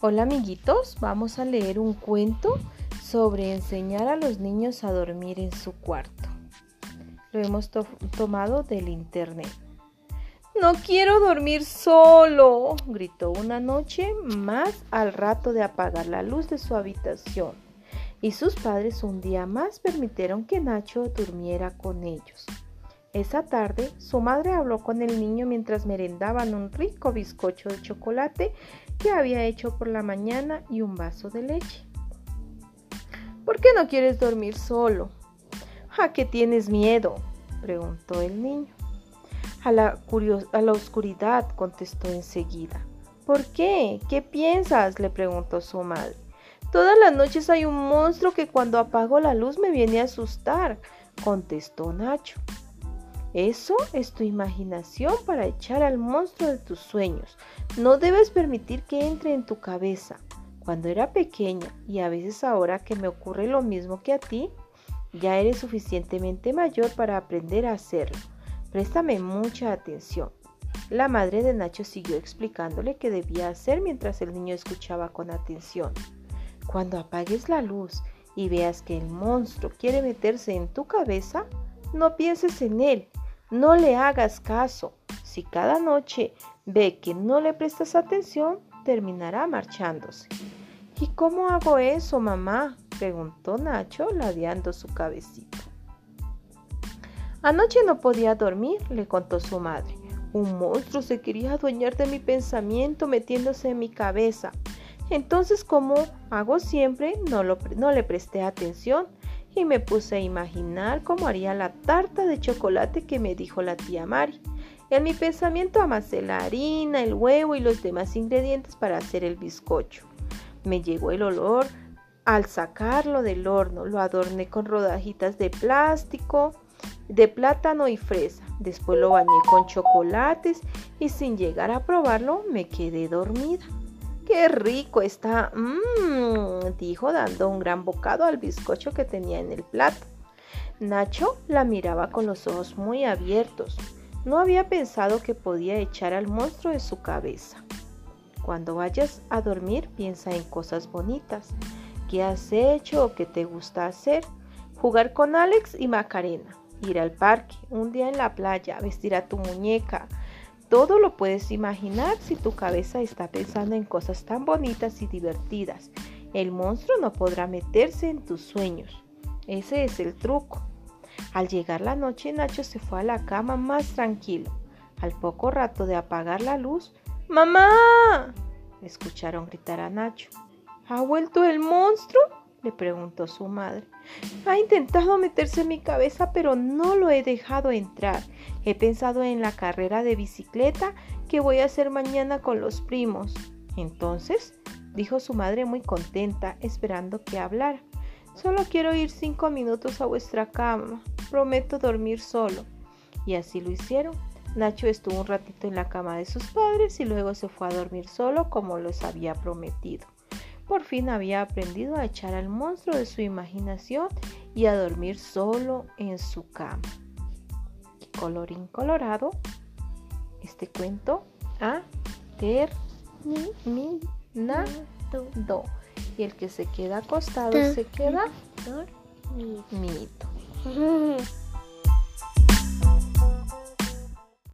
Hola amiguitos, vamos a leer un cuento sobre enseñar a los niños a dormir en su cuarto. Lo hemos tomado del internet. No quiero dormir solo, gritó una noche más al rato de apagar la luz de su habitación. Y sus padres un día más permitieron que Nacho durmiera con ellos. Esa tarde, su madre habló con el niño mientras merendaban un rico bizcocho de chocolate que había hecho por la mañana y un vaso de leche. ¿Por qué no quieres dormir solo? ¿A qué tienes miedo? preguntó el niño. A la, a la oscuridad, contestó enseguida. ¿Por qué? ¿Qué piensas? le preguntó su madre. Todas las noches hay un monstruo que cuando apago la luz me viene a asustar, contestó Nacho. Eso es tu imaginación para echar al monstruo de tus sueños. No debes permitir que entre en tu cabeza. Cuando era pequeña y a veces ahora que me ocurre lo mismo que a ti, ya eres suficientemente mayor para aprender a hacerlo. Préstame mucha atención. La madre de Nacho siguió explicándole qué debía hacer mientras el niño escuchaba con atención. Cuando apagues la luz y veas que el monstruo quiere meterse en tu cabeza, no pienses en él no le hagas caso. Si cada noche ve que no le prestas atención, terminará marchándose. ¿Y cómo hago eso, mamá? preguntó Nacho, ladeando su cabecita. Anoche no podía dormir, le contó su madre. Un monstruo se quería adueñar de mi pensamiento metiéndose en mi cabeza. Entonces, como hago siempre, no, no le presté atención y me puse a imaginar cómo haría la tarta de chocolate que me dijo la tía Mari. En mi pensamiento amasé la harina, el huevo y los demás ingredientes para hacer el bizcocho. Me llegó el olor al sacarlo del horno. Lo adorné con rodajitas de plástico, de plátano y fresa. Después lo bañé con chocolates y sin llegar a probarlo me quedé dormida. ¡Qué rico está! Mmm, dando un gran bocado al bizcocho que tenía en el plato. Nacho la miraba con los ojos muy abiertos. No había pensado que podía echar al monstruo de su cabeza. Cuando vayas a dormir, piensa en cosas bonitas. ¿Qué has hecho o qué te gusta hacer? Jugar con Alex y Macarena, ir al parque, un día en la playa, vestir a tu muñeca, todo lo puedes imaginar si tu cabeza está pensando en cosas tan bonitas y divertidas. El monstruo no podrá meterse en tus sueños. Ese es el truco. Al llegar la noche, Nacho se fue a la cama más tranquilo. Al poco rato de apagar la luz, ¡Mamá! escucharon gritar a Nacho. ¿Ha vuelto el monstruo? le preguntó su madre. Ha intentado meterse en mi cabeza, pero no lo he dejado entrar. He pensado en la carrera de bicicleta que voy a hacer mañana con los primos. Entonces, dijo su madre muy contenta, esperando que hablara. Solo quiero ir cinco minutos a vuestra cama. Prometo dormir solo. Y así lo hicieron. Nacho estuvo un ratito en la cama de sus padres y luego se fue a dormir solo como les había prometido. Por fin había aprendido a echar al monstruo de su imaginación y a dormir solo en su cama. Colorín colorado, este cuento ha terminado. Y el que se queda acostado se queda dormido.